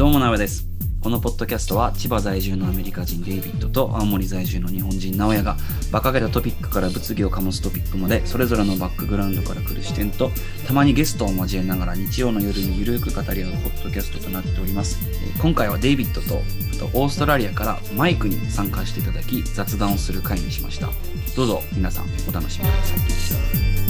どうもなべです。このポッドキャストは千葉在住のアメリカ人デイビッドと青森在住の日本人直哉が馬鹿げたトピックから物議を醸すトピックまでそれぞれのバックグラウンドから来る視点とたまにゲストを交えながら日曜の夜にゆるく語り合うポッドキャストとなっております。今回はデイビッドとあとオーストラリアからマイクに参加していただき雑談をする回にしました。どうぞ皆さんお楽しみください。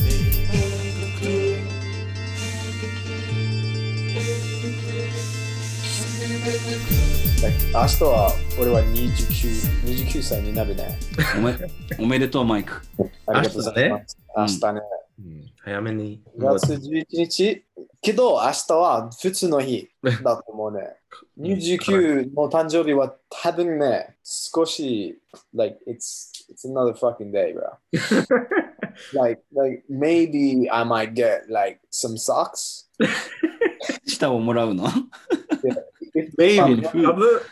明日は俺は29 29歳になるね。おめおめでとうマイク。ありがとうございます。明日ね。うん早めに。2月11日。けど明日は普通の日だと思うね。29の誕生日は多分ね、少し、like, it's, it's another fucking day, bro. like, like, maybe I might get like some socks. 舌をもらうの？If, ベイビ if ー I'm, の株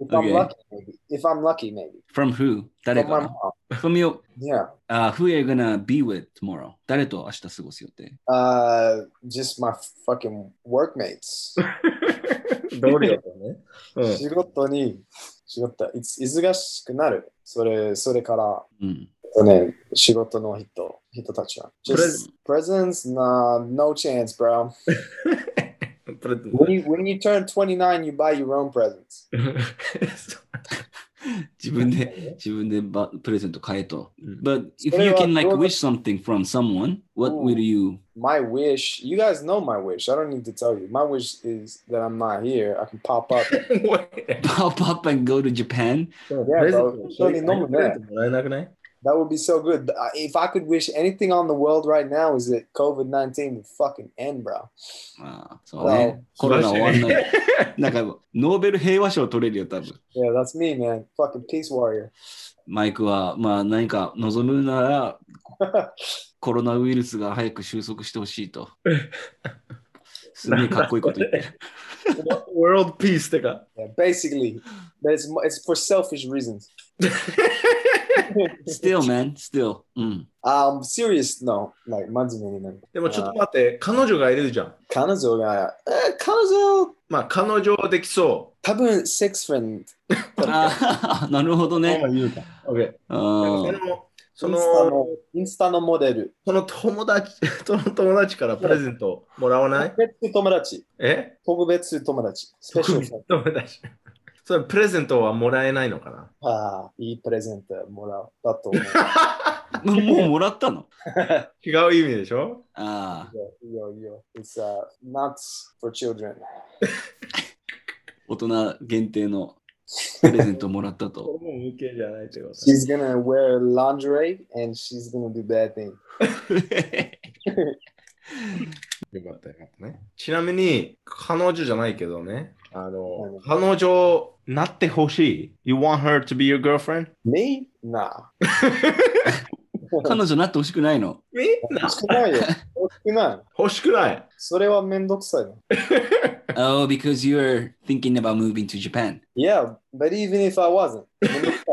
if I'm Okay. lucky, maybe. If I'm lucky, maybe. ?From who? 誰 From my か mom. From your Yeah. Uh, who are you gonna be with tomorrow? 誰と明日過ごす予定 Uh, just my fucking workmates. 同僚とね。うん。仕事に、仕事、いつ忙しくなる。それ、それから、うん。ね、仕事の人、人たちは。Just presents? Nah, no chance, bro. プレ When you, when you turn 29, you buy your own presents. 自分で、自分でばプレゼント買えと。うん But if それ you は can like どうだ wish something from someone, what うん will you? My wish, you guys know my wish. I don't need to tell you. My wish is that I'm not here. I can pop up. Pop up and go to Japan? プレゼント本当に飲むねプレゼントもらえなくない That would be so good. But, uh, If I could wish anything on the world right now, is that COVID 19 would fucking end, bro. ああそうね。コロナ終わんない。なんか、ノーベル平和賞取れるよ、多分。 Yeah, that's me, man. Fucking peace warrior. マイクは、まあ何か望むなら、コロナウイルスが早く収束してほしいと。すげえかっこいいこと言ってる。 World Peace ってか。 Yeah, basically, but it's mo- it's for selfish reasons. Still, man, still. うん。Um, serious, no, like 真面目にね。でもちょっと待って、彼女がいるじゃん。彼女が、え、彼女、まあ彼女できそ多分 sex friend。ああ、なるほどう。ね。言うか。OK。あそーの、そインスタのの、インスタのモデル。その友達、その友達からプレゼントもらわない？特別友達。え？特別友達。スペシャルフレンド。友達。それプレゼントはもらえないのかな？ああ、いいプレゼントもらう。だと思う。もうもらったの？違う意味でしょ？ああ、いいよ、いいよ。It's、uh, not for children. 大人限定のプレゼントもらったと。これも無形じゃないってこと。She's gonna wear lingerie and she's gonna do bad things. よかったよかったね。ちなみに、彼女じゃないけどね、あのうん、彼女 なってほしい。You want her to be your girlfriend? Me? Nah. 彼女なってほしくないのみんな欲しくないよ。欲しくない。欲しくない。それはめんどくさいの。 Oh, because you're thinking about moving to Japan. Yeah, but even if I wasn't.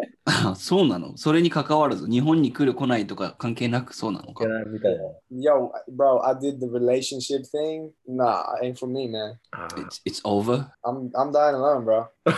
そうなの？それに関わらず、日本に来る来ないとか関係なくそうなのか？みたいな。Yo, bro, I did the relationship thing? Nah, ain't for me, man. あ It's, it's over? I'm I'm dying alone, bro.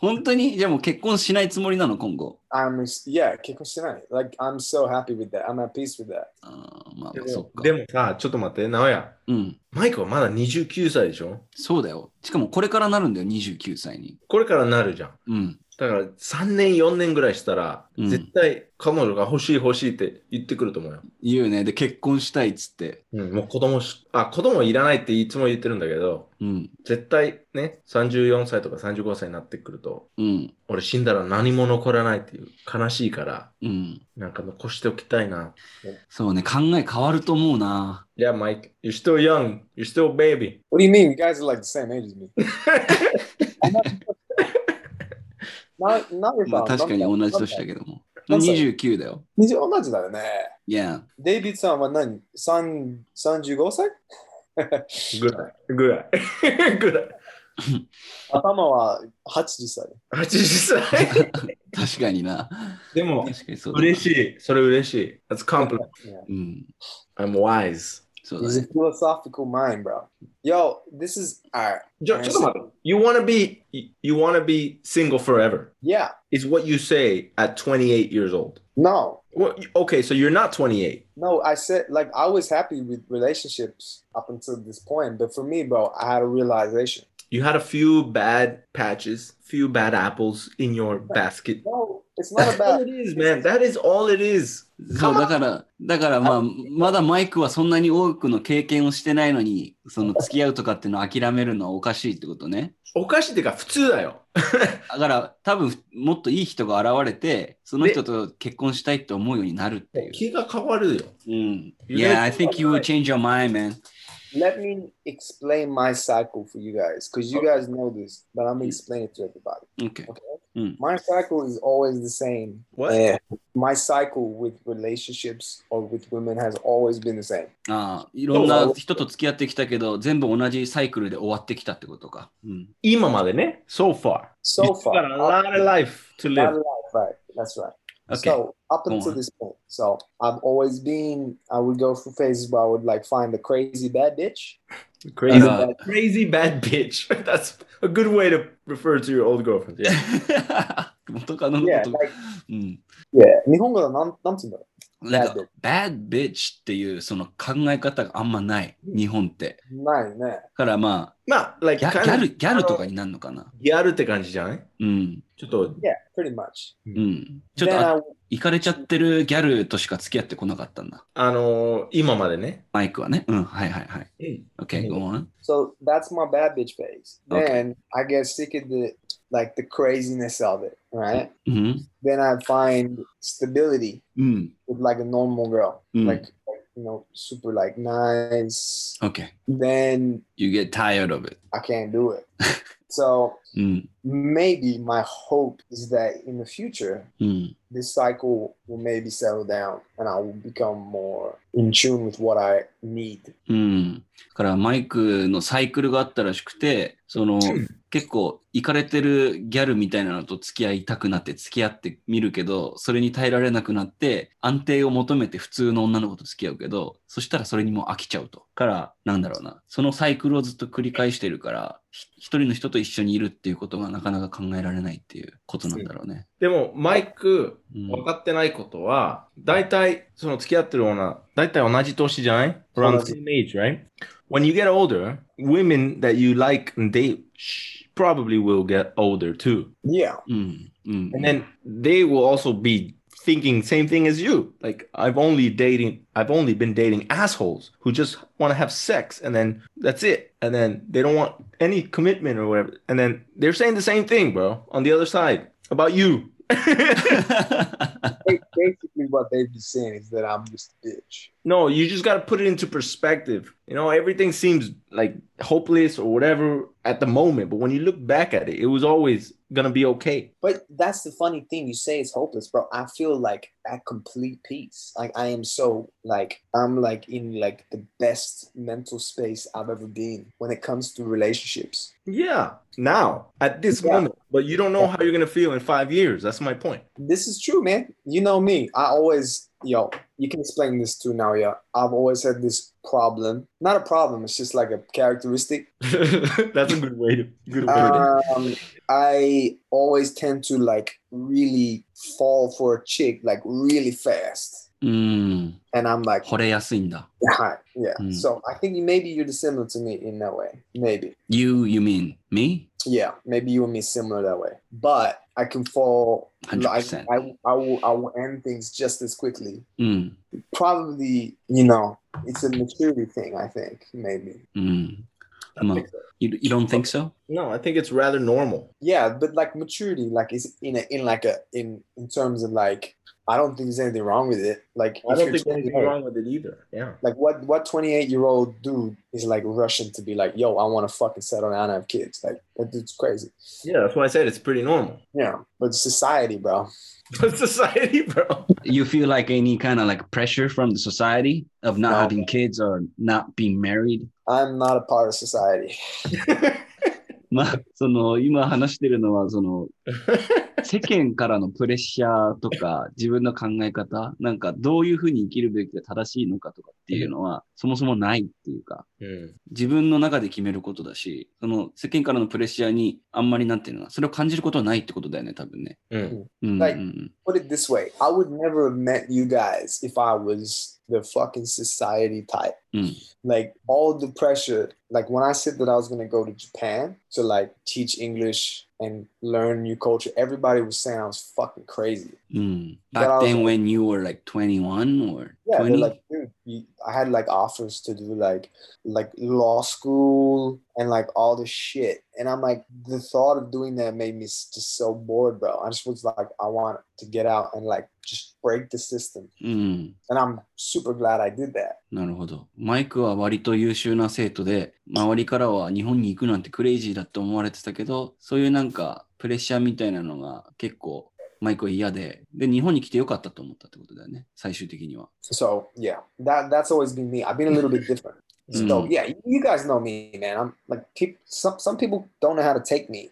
本当に？じゃあもう結婚しないつもりなの今後？I'm yeah, 結婚してない Like I'm so happy with that. I'm at peace with that. あーまあでまあそっか。もでもさ、ちょっと待って、直哉。うん。マイクはまだ29歳でしょ？そうだよ。しかもこれからなるんだよ、29歳に。これからなるじゃん。うん。だから3年、4年ぐらいしたら、うん絶対彼女が欲しい欲しいって言ってくると思うよ。言うね。で、結婚したいっつって。うん、もう子供し、あ、子供いらないっていつも言ってるんだけど、うん。絶対ね、34歳とか35歳になってくると、うん。俺死んだら何も残らないっていう悲しいから、うん。なんか残しておきたいな。そうね。考え変わると思うな。Yeah, Mike, you're still young. You're still baby. What do you mean? You guys are like the same age as me. not, not your まあ.確かに同じ年だけども。何歳29だよ。二同じだよね。いや。デイビッドさんは何？三 ?35 歳？ぐらい。ぐらい。ぐらい。頭は80歳。80歳。確かにな。でも、嬉しい。それ嬉しい。That's compliment. I'm wise. So he's like, a philosophical mind, bro. Yo, this is all right. Joe, you want to be you want to be single forever. Yeah, is what you say at 28 years old. No. Well, okay, so you're not 28. No, I said like I was happy with relationships up until this point, but for me, bro, I had a realization. you had a few bad patches, few bad apples in your basket. そうだから、だからまあ、まだマイクはそんなに多くの経験をしてないのに、その付き合うとかっていうのを諦めるのはおかしいってことね。おかしいっていうか、普通だよ。だから、多分もっといい人が現れて、その人と結婚したいって思うようになるっていう。気が変わるよ。うん。Yeah, I think you change your mind, man. let me explain my cycle for you guys because you guys know this, but I'm gonna explain it to everybody. Okay. Okay. Mm. My cycle is always the same. What? Eh, my cycle with relationships or with women has always been the same. ああ、いろんな人と付き合ってきたけど、全部同じサイクルで終わってきたってことか。うん。今までね、so far. So You far, got a lot of life to lot live. of life, right? That's right. Okay. So up Go until on. this point, so I've always been. I would go through phases where I would like find a crazy bad bitch. Crazy, Uh, crazy bad bitch. That's a good way to refer to your old girlfriend. Yeah. 元カノの Yeah, こと。 like うん。 yeah. 日本語でなんなんて言うんだろ なんか Bad bitch、っていうその考え方があんまない。日本って。うないね。だからままあ、あ、like, ギャル、ギャルとかになるのかな。ギャルって感じじゃない？うん。ちょっと、Yeah, pretty much. うん。ちょっと行かれちゃってるギャルとしか付き合ってこなかったんだ。あのー今までね。マイクはね。うん。はいはいはい。OK, go on. so that's my bad bitch phase. Okay. Then I get sick of the like the craziness of it, right? うん。 Then I find stability うん。 with like a normal girl, Mm. like you know, super like nice. OK. Then You get tired of it. I can't do it. so うん。 maybe my hope is that in the future うん。 this cycle will maybe settle down and I will become more in tune with what I need. うん。だからマイクのサイクルがあったらしくて、その 結構イかれてるギャルみたいなのと付き合いたくなって付き合ってみるけど、それに耐えられなくなって安定を求めて普通の女の子と付き合うけど、そしたらそれにもう飽きちゃうと。から、なんだろうな。そのサイクルをずっと繰り返してるから、ひ一人の人と一緒にいるっていうことがなかなか考えられないっていうことなんだろうね。でも、マイク、うん分かってないことは、大体、その付き合ってる女、大体同じ年じゃない ?around the same age, right? when you get older, women that you like and date probably will get older too. Yeah. Mm, mm, mm. And then they will also be thinking same thing as you. Like I've only dating I've only been dating assholes who just want to have sex and then that's it. And then they don't want any commitment or whatever. And then they're saying the same thing, bro, on the other side about you. Ba- Basically, what they've been saying is that I'm just a bitch. no, you just got to put it into perspective. You know, everything seems like hopeless or whatever at the moment, but when you look back at it, it was always going to be okay. But that's the funny thing. You say it's hopeless, bro. I feel like at complete peace. Like I am so like I'm like in like the best mental space I've ever been when it comes to relationships. Yeah, now at this Yeah. moment, but you don't know how you're going to feel in 5 years. That's my point. This is true, man. You know me. I always yo. You can explain this too now, yeah. I've always had this problem. Not a problem. It's just like a characteristic. That's a good way to good way to Um, I always tend to like really fall for a chick like really fast. うん。 And I'm like, 惚れやすいんだ。 Hi. Yeah. Mm. So I think maybe you're similar to me in that way. Maybe. You, you mean me? Yeah. Maybe you and me similar that way. But I can fall. Like, 100%. I, I will. I will end things just as quickly. うん。 Probably, you know, it's a maturity thing. I think maybe. う ん。Come on. so. You, you don't think so? No, I think it's rather normal. Yeah, but like maturity, like is in a in like a in in terms of like. I don't think there's anything wrong with it. Like I don't think there's anything wrong with it either. Yeah. Like what what 28 year old dude is like rushing to be like, yo, I want to fucking settle down and have kids. Like that dude's crazy. Yeah, that's why I said it's pretty normal. Yeah, but society, bro. But society, bro. You feel like any kind of like pressure from the society of not No. having kids or not being married? I'm not a part of society. まあ、その、今話してるのは、その、世間からのプレッシャーとか、自分の考え方、なんかどういうふうに生きるべきが正しいのかとかっっていうのは、そもそもないっていうか、Mm. 自分の中で決めることだし、その世間からのプレッシャーにあんまりなんていうのかな、それを感じることはないってことだよね、多分ね。Mm. うんうんうん。Like- Put it this way I would never have met you guys if I was the fucking society type. Mm. Like all the pressure, like when I said that I was gonna go to Japan to like teach English and learn new culture, everybody was saying I was fucking crazy. うん。But I Back then like- when you were like 21 or Yeah, like, dude, I had like offers to do like like law school and like all this shit, and I'm like, the thought of doing that made me just so bored, bro. I just was like, I want to get out and like just break the system, うん。and I'm super glad I did that. なるほど。マイクは割と優秀な生徒で、周りからは日本に行くなんてクレイジーだって思われてたけど、そういうなんかプレッシャーみたいなのが結構マイクは嫌で、で、日本に来てよかったと思ったってことだよね、最終的には。So yeah, that that's always been me. I've been a little bit different. So Mm. yeah, you guys know me, man. I'm like, peop some some people don't know how to take me.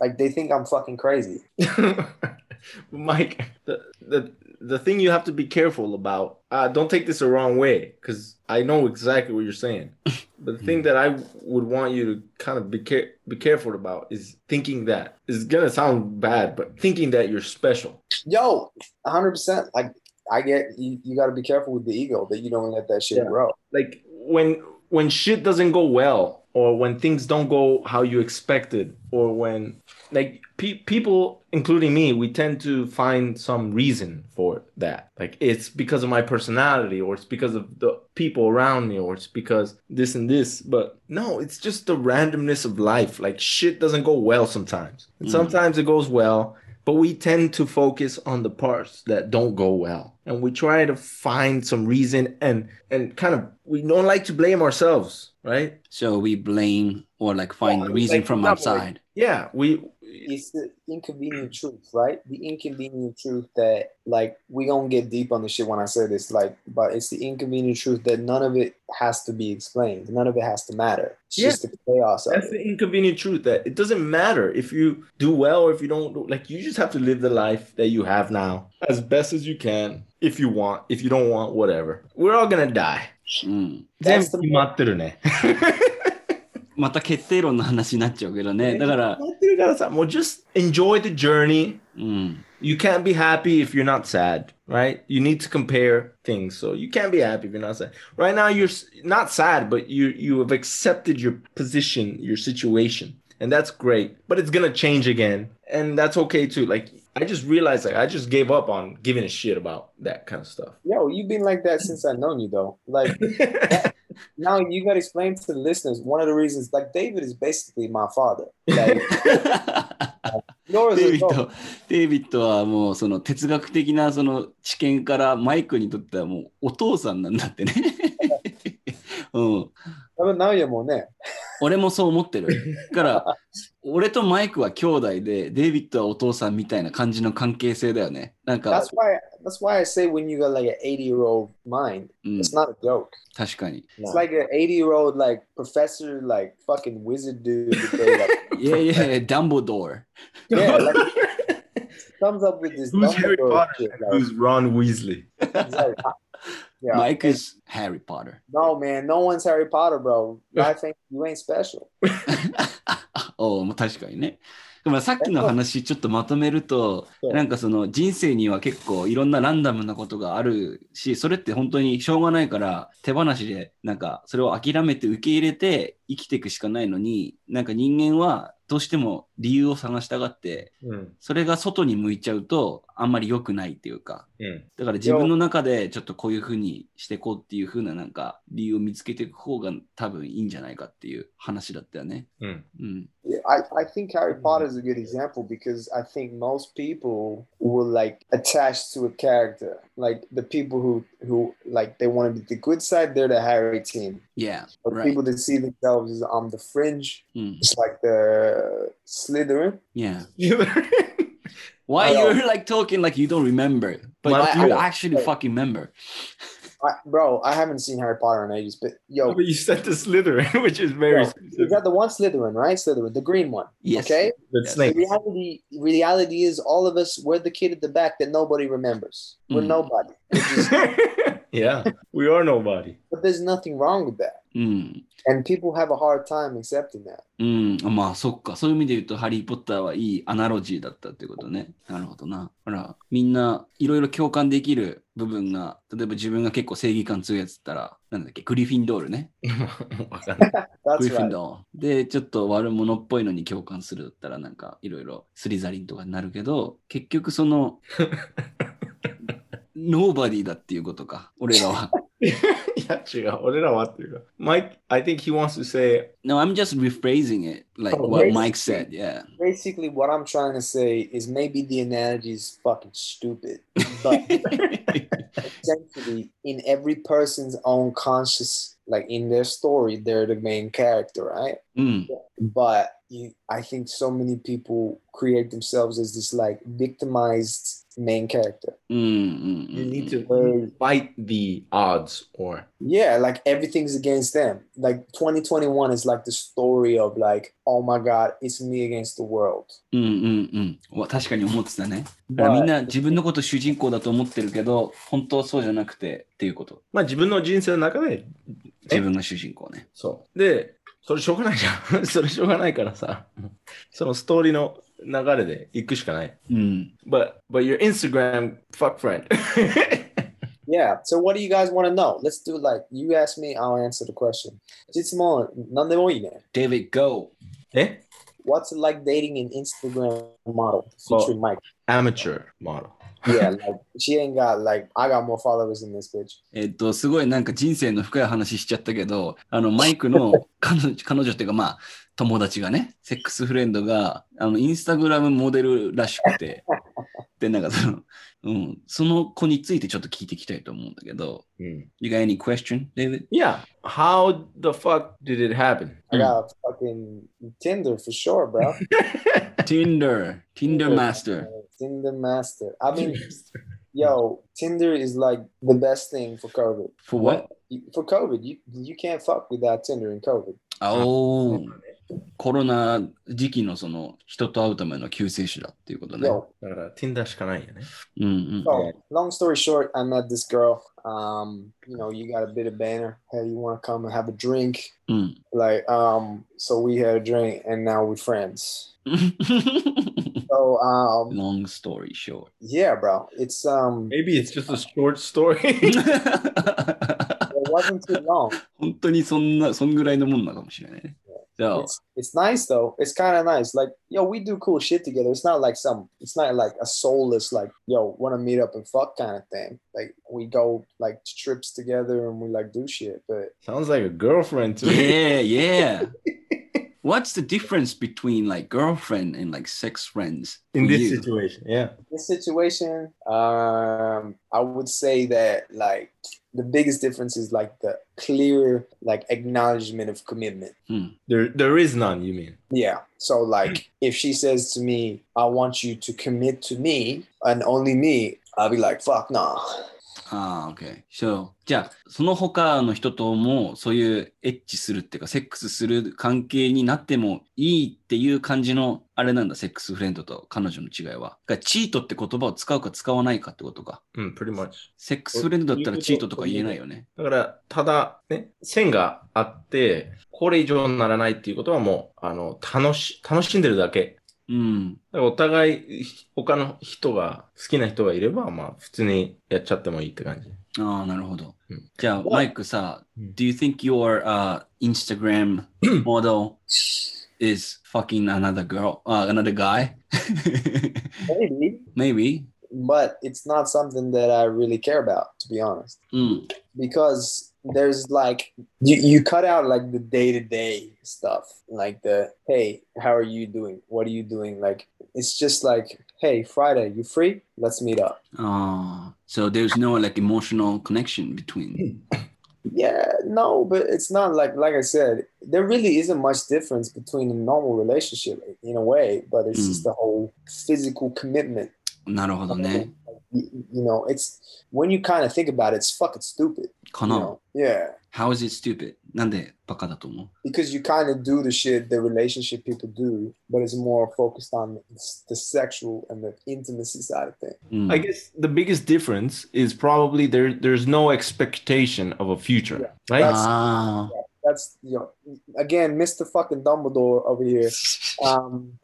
Like they think I'm fucking crazy. Mike, the, the the thing you have to be careful about. Uh, don't take this the wrong way, because I know exactly what you're saying. But the thing that I would want you to kind of be care- be careful about is thinking that it's gonna sound bad, but thinking that you're special. Yo, 100%. Like, I get you, you got to be careful with the ego that you don't let that shit Yeah. grow. Like when when shit doesn't go well, or when things don't go how you expected, or when like pe- people, including me, we tend to find some reason for that. Like it's because of my personality, or it's because of the people around me, or it's because this and this. But no, it's just the randomness of life. Like shit doesn't go well sometimes. And Mm. sometimes it goes well. But we tend to focus on the parts that don't go well. And we try to find some reason and and kind of we don't like to blame ourselves, right? So we blame or like find Yeah, reason like, from outside. Yeah, we It's the inconvenient truth, right? The inconvenient truth that, like, we gonna get deep on the shit when I say this, like, but it's the inconvenient truth that none of it has to be explained. None of it has to matter. It's Yeah. just the chaos of that's it. the inconvenient truth that it doesn't matter if you do well or if you don't do like you just have to live the life that you have now as best as you can if you want if you don't want whatever we're all gonna die うん。 That's the- 全部決まってるねまた決定論の話になっちゃうけどね。だから gotta something. Well, just enjoy the journey. Mm. You can't be happy if you're not sad, right? You need to compare things. So you can't be happy if you're not sad. Right now, you're not sad, but you you have accepted your position, your situation, and that's great. But it's gonna change again, and that's okay too. Like I just realized, like I just gave up on giving a shit about that kind of stuff. Yo, you've been like that since I've known you, though. Like. now you gotta explain to the listeners one of the reasons, like, David is basically my father. Like, デイビッド、デイビッドはもうその哲学的なその知見からマイクにとってはもうお父さんなんだってね。うん。多分 now you're more ね。俺もそう思ってる。だから、俺とマイクは兄弟で、デイビッドはお父さんみたいな感じの関係性だよね。なんか That's、why that's why I say when you got like an 80 year old mind, うん、it's not a joke. 確かに。It's like an 80 year old like professor, like fucking wizard dude. that they, like, いやいやいや、ダンボドー。yeah, like comes up with this Who's Harry Dumbledore Potter? shit, like, Who's Ron Weasley? like, yeah. マイク is Harry Potter。No man, no one's Harry Potter, bro. I think you ain't special. 確かにね。でもさっきの話ちょっとまとめると、なんかその人生には結構いろんなランダムなことがあるし、それって本当にしょうがないから手放しでなんかそれを諦めて受け入れて生きていくしかないのに、なんか人間はどうしても理由を探したがって、Mm, それが外に向いちゃうとあんまり良くないっていうか、mm. だから自分の中でちょっとこういうふうにしていこうっていうふうななんか理由を見つけていく方が多分いいんじゃないかっていう話だったよね。Mm. うん。Yeah, I, I think Harry Potter is a good example because I think most people will like attach to a character. Like the people who who like they want to be the good side, they're the Harry team. Yeah, But right. people that see themselves as on the fringe, うん。it's like the Slytherin. Yeah. Why you're like talking like you don't remember, but But you I- actually fucking remember. I, bro, I haven't seen Harry Potter in ages, but yo, But you said the Slytherin, which is very yo you got the one Slytherin, right? Slytherin, the green one. Yes. Okay. the Yes. The reality, reality is all of us. We're the kid at the back that nobody remembers. We're Mm. nobody. Just- yeah, we are nobody. but there's nothing wrong with that, うん。and people have a hard time accepting that. うん。まあ、そっか。そういう意味で言うと、ハリー・ポッターはいいアナロジーだったってことね。なるほどな。ほら、みんないろいろ共感できる部分が、例えば自分が結構正義感強いやつだったら、なんだっけ、グリフィンドールね。わかんない グリフィン.ドール。で、ちょっと悪者っぽいのに共感するだったら、なんかいろいろスリザリンとかになるけど、結局その、ノーバディだっていうことか、俺らは。いや、違う。俺らはっていうか。Mike, I think he wants to say, No, I'm just rephrasing it like Oh, what really? Mike said. Yeah. Basically, what I'm trying to say is maybe the analogy is fucking stupid, but essentially, in every person's own conscious, like in their story, they're the main character, right? うん。 But you, I think so many people create themselves as this like victimized main character. うんうん you うん need to Where fight the odds or Yeah, like everything's against them. Like 2021 is like the story of like, oh my god, it's me against the world. うんうんうん。わ確かに思ってたね。だからみんな自分のこと主人公だと思ってるけど、本当はそうじゃなくてっていうこと。まあ自分の人生の中で、自分が主人公ね。そう。で、それしょうがないじゃん。それしょうがないからさ、そのストーリーの流れで行くしかない。うん。 But, but your Instagram fuck friend. Yeah. So what do you guys want to know? Let's do like you ask me, I'll answer the question. 実問何でもいいね。 David, go! え What's it like dating an Instagram model featuring Mike? Amateur model. Yeah, like she ain't got like I got more followers than this bitch. えっと、すごいなんか人生の深い話しちゃったけど、あの、マイクの彼女彼女っていうかまあ、友達がね、セックスフレンドが、あの、インスタグラムモデルらしくて、で、なんかその、うん、その子についてちょっと聞いていきたいと思うんだけど、うん。You got any question, David? Yeah. How the fuck did it happen? I got fucking Tinder for sure, bro. Tinder, Tinder Master. Tinder master. I mean, yo, Tinder is like the best thing for COVID. For what? You- For COVID, you you can't fuck without Tinder in COVID. あおーコロナ時期のその人と会うための救世主だっていうことね。 Yo, だから Tinder しかないよね。うんうん。 so long story short, I met this girl. Um, you know, you got a bit of banner. Hey, you want to come and have a drink? うん。 Like, um, so we had a drink, and now we're friends. So, um, Long story short. yeah, bro, it's um, Maybe it's just a short story. it wasn't too long. 本当にそんな、そんぐらいのもんなのかもしれないね。じゃあ、 It's it's nice though. It's kind of nice. Like, yo, we do cool shit together. It's not like some. It's not like a soulless like, yo, want to meet up and fuck kind of thing. Like, we go like to trips together and we like do shit. But Sounds like a girlfriend to me. yeah, yeah. What's the difference between like girlfriend and like sex friends? In this you? situation, yeah. this situation, um, I would say that like the biggest difference is like the clear like acknowledgement of commitment. There, there is none. You mean? Yeah. So like if she says to me, I want you to commit to me and only me, I'll be like, fuck nah. ああ、OK。そう。じゃあ、その他の人とも、そういうエッチするっていうか、セックスする関係になってもいいっていう感じの、あれなんだ、セックスフレンドと彼女の違いは。だからチートって言葉を使うか使わないかってことか。Mm, pretty much. セックスフレンドだったらチートとか言えないよね。だから、ただ、ね、線があって、これ以上にならないっていうことはもう、あの、楽し、楽しんでるだけ。うん。だからお互い、他の人が、好きな人がいれば、まあ、普通にやっちゃってもいいって感じ。ああ、なるほどうん。じゃあ、マイクさ、うん Do you think your、uh, Instagram model is fucking another girl? Uh, another guy? Maybe. Maybe. But it's not something that I really care about, to be honest. うん。Because there's like you, you cut out like the day-to-day stuff. Like the hey, how are you doing? What are you doing? Like it's just like, hey, Friday, you free? Let's meet up. Ah, so there's no like emotional connection between. Yeah, no, but it's not like like I said, there really isn't much difference between a normal relationship in a way, but it's Mm. just the whole physical commitment. なるほどね。 you, you know, it's when you kind of think about it, it's fucking stupid. か You な know? Yeah. How is it stupid? なんでバカだと思う Because you kind of do the shit the relationship people do, but it's more focused on the sexual and the intimacy side of things. うん I guess the biggest difference is probably there there's no expectation of a future, Yeah. right? That's- あ That's you know, again, Mr. Fucking Dumbledore over here. Um,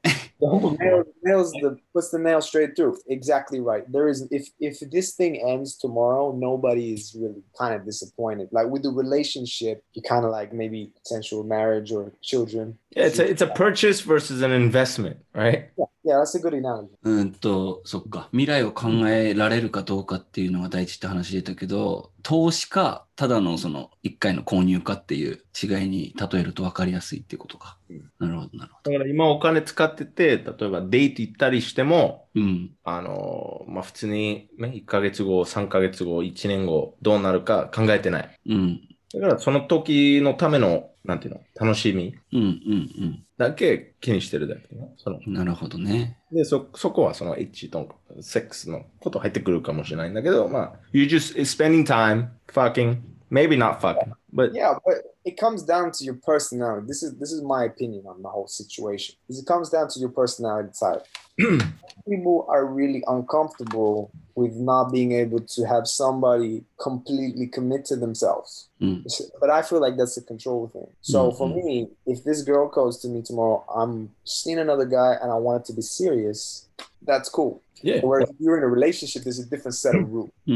nails, nails the puts the nail straight through. Exactly right. There is if if this thing ends tomorrow, nobody is really kind of disappointed. Like with the relationship, you kind of like maybe potential marriage or children. Yeah, it's a, it's a purchase versus an investment, right? Yeah, yeah, that's a good analogy. うんと、そっか。未来を考えられるかどうかっていうのが大事って話出たけど、投資か、ただのその一回の購入かっていう違いに例えると分かりやすいっていうことか。うんなるほど、なるほだから今お金使ってて、例えばデート行ったりしても、ど。うん。あの、まあ、普通に、ね、1ヶ月後、3ヶ月後、1年後、どうなるか考えてない。うん。だからその時のための、なんていうの、楽しみうん、うん、だけ気にしてるだけね。そのうん。なるほどね。で、そ、そこはそのエッチとセックスのこと入ってくるかもしれないんだけど、まあ、you just spending time fucking, maybe not fucking, but Yeah, but it comes down to your personality. This is this is my opinion on the whole situation. Is it comes down to your personality type. People are really uncomfortable with not being able to have somebody completely commit to themselves. うん。 But I feel like that's a control thing. So for Mhm. me, if this girl goes to me tomorrow, I'm seeing another guy and I want it to be serious. That's cool. yeah. Whereas if you're in a relationship, there's a different set of rules. う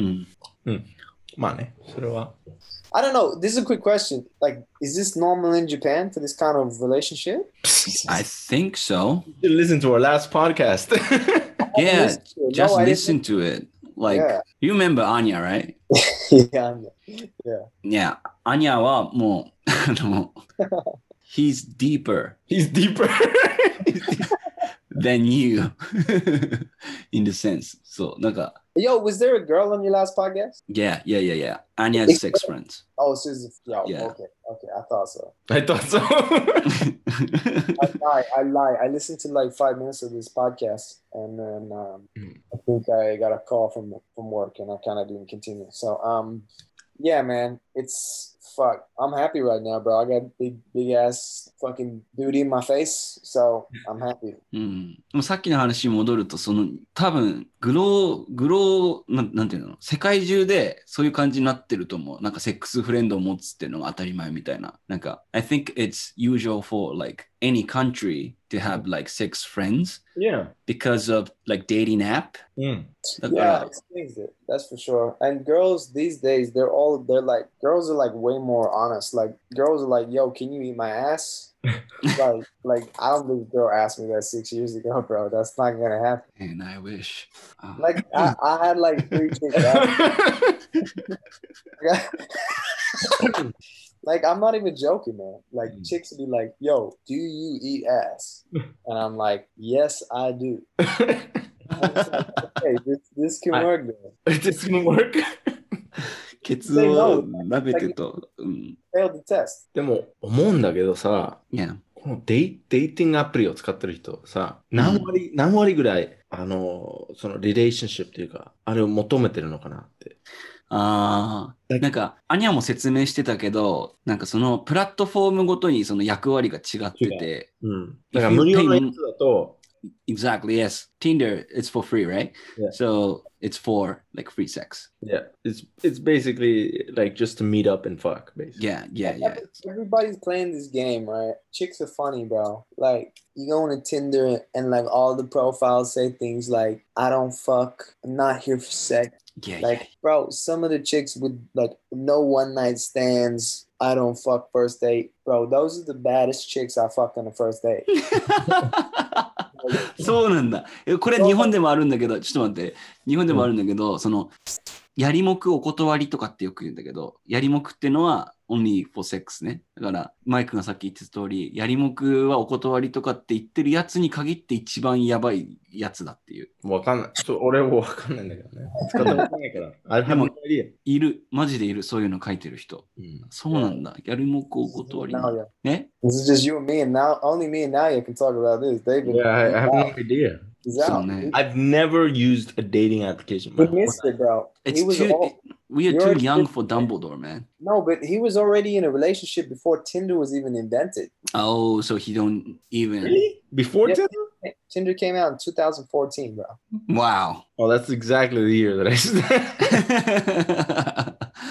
ん。まあね、それは。 I don't know. This is a quick question. Like, is this normal in Japan for this kind of relationship? I think so. You listen to our last podcast. Yeah, Listen to it. just No, I didn't- listen to it. Like, Yeah. you remember Anya, right? yeah, yeah. いや、アニャはもう、あの、he's deeper He's deeper. than you in the sense. そう、なんか、 Yo, was there a girl on your last podcast? yeah, yeah, yeah, yeah. Anya has six friends. Oh, it's just yo. Yeah. Okay, okay. I thought so. I thought so. I lie. I lie. I listened to like five minutes of this podcast, and then um, Mm. I think I got a call from from work, and I kind of didn't continue. So, um, yeah, man, it's fuck. I'm happy right now, bro. I got big, big ass fucking duty in my face, so I'm happy. うん、でもさっきの話に戻ると、その多分 グロー、グローなん、なんていうの、世界中でそういう感じになってると思う。なんかセックスフレンドを持つっていうのが当たり前みたいな。なんか、I think it's usual for like any country to have like six friends yeah. because of like dating app. うん。だか Yeah, it. That's for sure. And girls these days, they're all they're like girls are like way more honest. Like girls are like, "Yo, can you eat my ass?" like, like I don't think a girl asked me that six years ago, bro. That's not gonna happen. And I wish. あ Like I, I had like three chicks. like I'm not even joking, man. Like Mm. chicks would be like, "Yo, do you eat ass?" And I'm like, "Yes, I do." Like, okay, this this can I- work though. It didn't work. ケツを舐めてと。でも思うんだけどさ、いや、このデイデイティングアプリを使ってる人さ、何割、何割ぐらい、あの、そのリレーションシップというか、あれを求めてるのかなって。ああ、なんか、アニャも説明してたけど、なんかそのプラットフォームごとにその役割が違ってて、う。ん。だから無料のやつだと、exactly, yes. Tinder, it's for free, right? Yeah. So it's for like free sex. yeah, it's, it's basically like just to meet up and fuck, basically. Yeah, yeah, yeah. Everybody's playing this game, right? Chicks are funny, bro. Like you go on Tinder and like all the profiles say things like, "I don't fuck. I'm not here for sex." Yeah, Like, bro, some of the chicks with like no one night stands. I don't fuck first date, bro. Those are the baddest chicks I fucked on the first date. そうなんだ。これ日本でもあるんだけど、ちょっと待って。日本でもあるんだけど、その、やりもくお断りとかってよく言うんだけど、やりもくってのは only for sex ね。だから、マイクがさっき言ってた通り、やりもくはお断りとかって言ってるやつに限って一番やばいやつだっていう。わかんない。ちょ俺もわかんないんだけどね。使ったことないから。I have でも.いる。マジでいる。そういうの書いてる人。うんそうなんだ。やりもくお断り。Now. ね This is just you and me, and now only me and Naya can talk about this. David, Yeah, I, I have no idea. Out. So. I've never used a dating application. He missed it, bro. It's too, all, we are you're too young for Dumbledore, man. no, but he was already in a relationship before Tinder was even invented. Oh, so he don't even. Really? Before Yeah. Tinder? Tinder came out in 2014, bro. Wow. Oh, that's exactly the year that I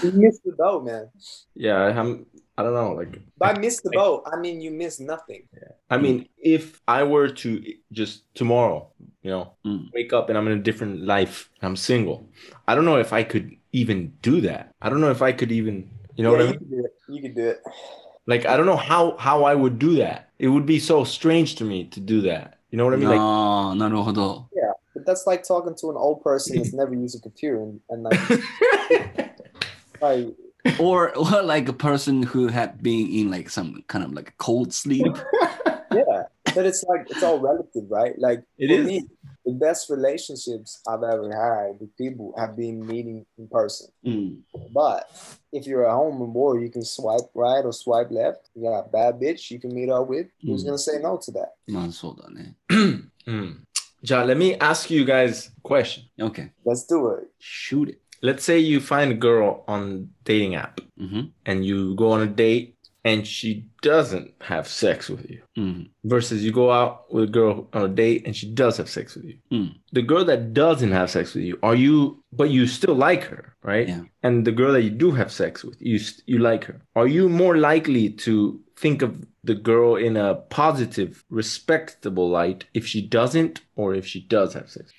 You missed the boat, man. Yeah, I'm I don't know, like By miss the boat, I mean you miss nothing. Yeah. I mean, if I were to just tomorrow, you know, Mm. wake up and I'm in a different life, I'm single. I don't know if I could even do that. I don't know if I could even, you know yeah, what I you mean? could do it. You could do it. Like I don't know how how I would do that. It would be so strange to me to do that. You know what I mean? Like ああ、なるほど。 But that's like talking to an old person that's never used a computer and, and like, like Or, or like a person who had been in like some kind of like cold sleep. yeah. But it's like it's all relative, right? Like It for is. me, the best relationships I've ever had with people have been meeting in person. Mm. But if you're at home and bored, you can swipe right or swipe left. You got a bad bitch you can meet up with. Mm. Who's gonna say no to that? mm. John, let me ask you guys a question. Okay. Let's do it. Shoot it. Let's say you find a girl on dating app mm-hmm. and you go on a date and she doesn't have sex with you. うん。versus you go out with a girl on a date and she does have sex with you. Mm. The girl that doesn't have sex with you, are you, but you still like her, right? Yeah. And the girl that you do have sex with, you you like her. Are you more likely to think of the girl in a positive, respectable light if she doesn't or if she does have sex?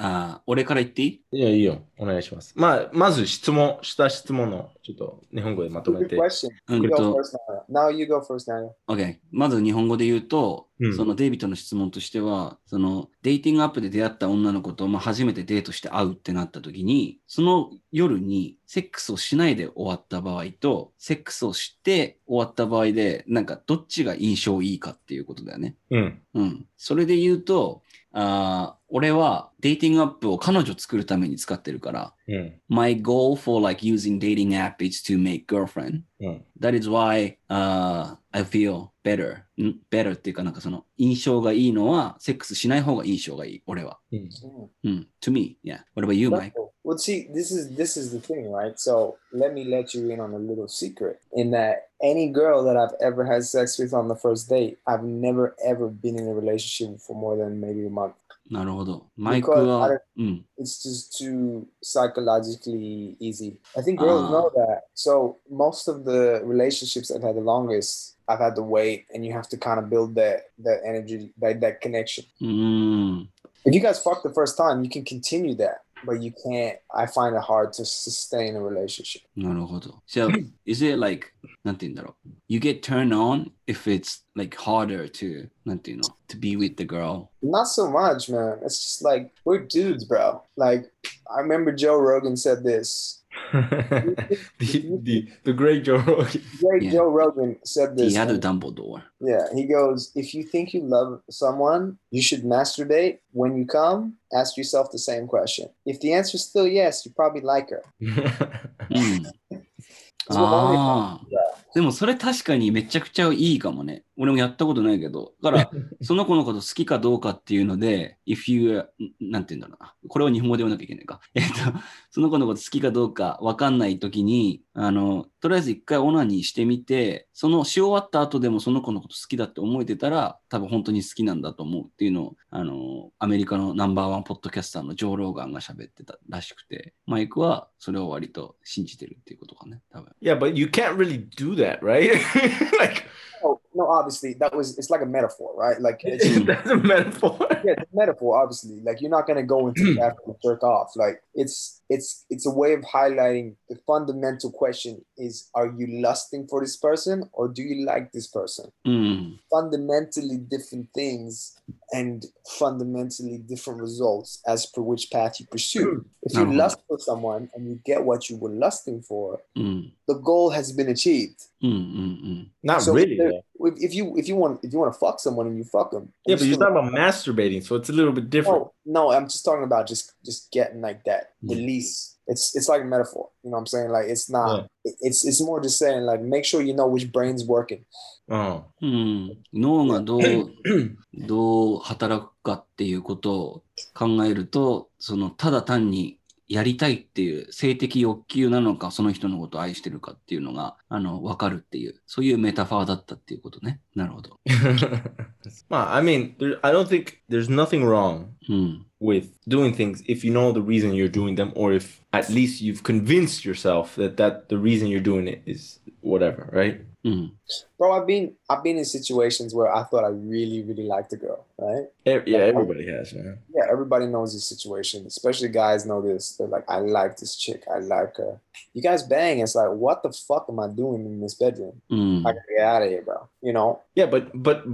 ああ、俺から言っていい？いや、いいよ。お願いします。まあ、まず質問、した質問の、ちょっと日本語でまとめ Good て。question. う You ん go と、first now. You go first now. OK。まず日本語で言うと、うんそのデイビッドの質問としては、そのデイティングアップで出会った女の子と、まあ、初めてデートして会うってなった時に、その夜にセックスをしないで終わった場合と、セックスをして終わった場合で、なんかどっちが印象いいかっていうことだよね。うん。うん。それで言うと、あー俺はデイティングアップを彼女作るために使ってるから、うん。My goal for like using dating app is to make girlfriend. うん。That is why、uh, I feel better. ん better っていうかなんかその印象がいいのはセックスしない方が印象がいい。俺は。うん。Mm. うん。To me. Yeah. What about you, Mike? Well, see, this is this is the thing, right? So let me let you in on a little secret. In that any girl that I've ever had sex with on the first date, I've never ever been in a relationship for more than maybe a month. なるほど。マイク Because は I-、うん。 It's just too psychologically easy. I think girls Ah. know that. So most of the relationships I've had the longest, I've had to wait, and you have to kind of build that that energy, that that connection. うーん。 If you guys fuck the first time, you can continue that, but you can't. I find it hard to sustain a relationship. なるほど。So, is it like, なんて言うんだろう。You get turned on if it's like harder to, なんていうの to be with the girl. Not so much, man. It's just like we're dudes, bro. Like I remember Joe Rogan said this. the, the, the great Joe Rogan. Great yeah. Joe Rogan said this. He had a Dumbledore. Yeah, he goes, if you think you love someone, you should masturbate. When you come, ask yourself the same question. If the answer is still yes, you probably like her. mm. ah. でもそれ確かにめちゃくちゃいいかもね。俺もやったことないけど。だから、その子のこと好きかどうかっていうので、if you, んなんて言うんだろうな。これを日本語で言わなきゃいけないか。えっと、その子のこと好きかどうかわかんないときに、あの、とりあえず一回オナニーしてみて、そのし終わった後でもその子のこと好きだって思えてたら、多分本当に好きなんだと思うっていうのを、あの、アメリカのナンバーワンポッドキャスターのジョー・ローガンが喋ってたらしくて、マイクはそれを割と信じてるっていうことかね、多分。yeah, but you can't really do that, right? like No, no, obviously that was it's like a metaphor, right? Like that's a metaphor. yeah, it's a metaphor. Obviously, like you're not gonna go into the after and jerk off. Like it's it's it's a way of highlighting the fundamental question is: Are you lusting for this person or do you like this person? Mm. Fundamentally different things and fundamentally different results as per which path you pursue. If you no. lust for someone and you get what you were lusting for, mm. the goal has been achieved. Mm, mm, mm. Not so really If if you if you want if you want to fuck someone and you fuck them, Yeah, but you're talking about masturbating, so it's a little bit different. No, no, I'm just talking about just just getting like that Yeah. release. It's it's like a metaphor. You know what I'm saying? Like it's not. it- It's it's more just saying like make sure you know which brain's working. Oh. うん。脳がどう、どう働く かっていうことを考えると、その、ただ単に やりたいっていう性的欲求なのか、その人のことを愛してるかっていうのが、あの、わかるっていう、そういうメタファーだったっていうことね。なるほど。well, I mean, there, I don't think there's nothing wrong うん。with doing things if you know the reason you're doing them or if at least you've convinced yourself that that the reason you're doing it is whatever right? Mm-hmm. bro i've been i've been in situations where i thought i really really liked a girl right? Yeah like, everybody I, has man. yeah everybody knows this situation. Especially guys know this. They're like i like this chick. I like her. You guys bang. It's like what the fuck am i doing in this bedroom? Mm. i gotta get out of here bro. You know? Yeah but but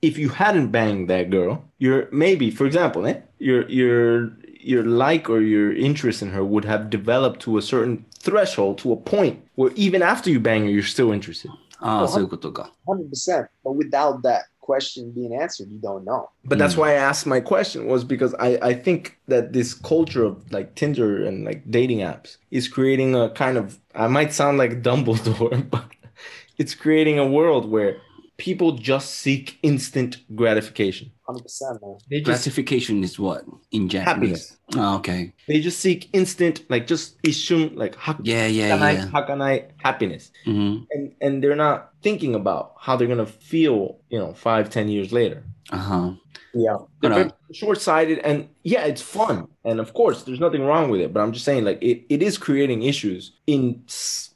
if you hadn't banged that girl, your maybe, for example, eh, your your your like or your interest in her would have developed to a certain threshold, to a point where even after you bang her, you're still interested. ああ、そういうことか。 100%. But without that question being answered, you don't know. But that's Mm. why I asked my question was because I, I think that this culture of like Tinder and like dating apps is creating a kind of I might sound like Dumbledore, but it's creating a world where people just seek instant gratification. 100%. Man. Gratification is what in Japanese? Happiness. Oh, okay. They just seek instant, like just ishun, like hak- yeah, yeah, yeah. hakanai, happiness. Mm-hmm. And, and they're not thinking about how they're going to feel, you know, five, ten years later. Uh-huh. Yeah. They're short-sighted and yeah, it's fun. And of course, there's nothing wrong with it, but I'm just saying like it, it is creating issues in,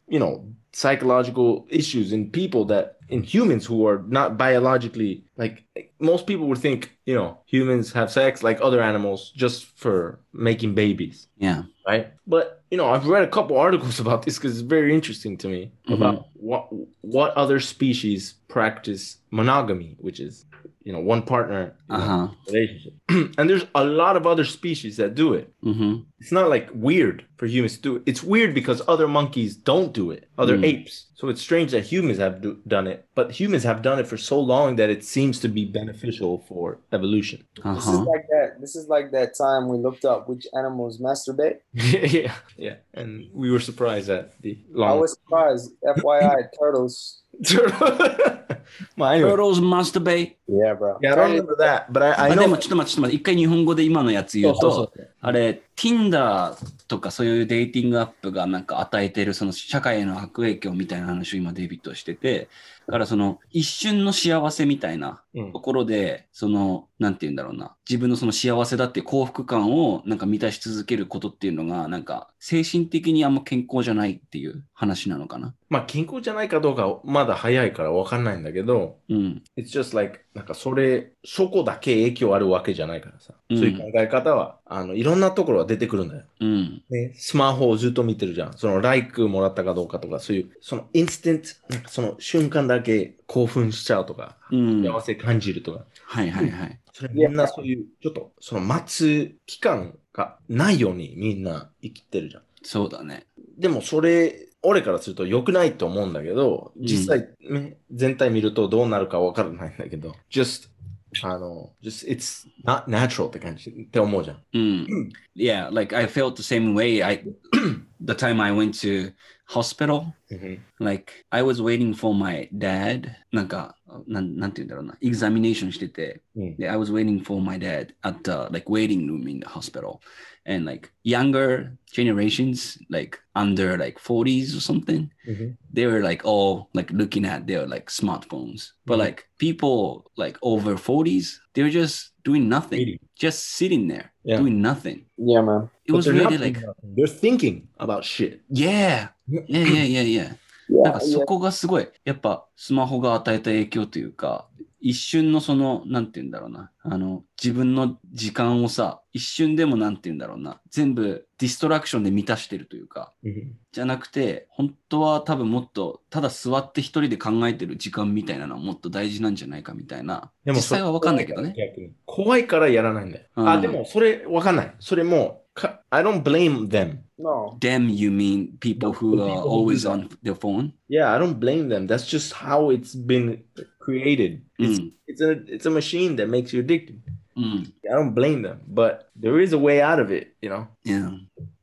you know, psychological issues in people that in humans who are not biologically like most people would think you know humans have sex like other animals just for making babies Yeah. right but you know i've read a couple articles about this because it's very interesting to me Mhm. about what what other species practice monogamy which is you know one partner uh-huh. know, relationship. And there's a lot of other species that do it. Mm-hmm. it's not like weird for humans to do it. It's weird because other monkeys don't do it. Other mm. apes. So it's strange that humans have do- done it. But humans have done it for so long that it seems to be beneficial for evolution. Uh-huh. this is like that this is like that time we looked up which animals masturbate. Yeah. Yeah. And we were surprised at the long- i was surprised. Fyi turtles. Turtle. well, anyway. turtles masturbate? Yeah. Bro. yeah, I don't remember that, but I, あ I で know. もちょっと待って、ちょっと待って、一回日本語で今のやつ言うと、So, so, so. あれ、Tinder とかそういうデーティングアップがなんか与えてるその社会への悪影響みたいな話を今デイビッドはしてて、だからその一瞬の幸せみたいなうんところで、その、なんて言うんだろうな、自分のその幸せだって幸福感をなんか満たし続けることっていうのが、なんか精神的にあんま健康じゃないっていう話なのかな。まあ、健康じゃないかどうかまだ早いからわかんないんだけど、うん。It's just like なんかそれ、そこだけ影響あるわけじゃないからさ。うんそういう考え方は、あの、いろんなところが出てくるんだよ。うん。ね、スマホをずっと見てるじゃん。その、ライクもらったかどうかとか、そういう、その、インスタント、なんかその瞬間だけ興奮しちゃうとか、うん。幸せ感じるとか。はいはいはい。それみんなそういう、ちょっと、その待つ期間がないようにみんな生きてるじゃん。そうだね。でもそれ、俺からすると良くないと思うんだけど、実際、ね全体見るとどうなるかわからないんだけど、just, あの、just, it's not natural って感じって思うじゃん。 Mm. Yeah, like I felt the same way. I the time I went to hospital, like I was waiting for my dad. なんか、なんなんて言うんだろうな、examination してて、うんで I was waiting for my dad at the like waiting room in the hospital. And like younger generations, like under like 40s or something, they were like all like looking at their like smartphones. But Mhm. like people like over 40s, they were just doing nothing, Reading. just sitting there Yeah. doing nothing. Yeah, man. It was But they're really not like, doing nothing. they're thinking about shit. yeah, yeah, yeah, yeah, yeah. なん Yeah, かそ yeah. こがすごい、やっぱスマホが与えた影響というか、 一瞬のその、なんて言うんだろうな、あの、自分の時間をさ、一瞬でもなんて言うんだろうな、全部ディストラクションで満たしてるというか、じゃなくて、本当は多分もっと、ただ座って一人で考えてる時間みたいなのはもっと大事なんじゃないかみたいな。でも実際はわかんないけどね。怖いからやらないんだよ。うんあ、でもそれわかんない。それも I don't blame them. No. Them, you mean people who are always on their phone? Yeah, I don't blame them. That's just how it's been created. It's, mm. it's a it's a machine that makes you addicted. Mm. I don't blame them, but there is a way out of it, you know. Yeah,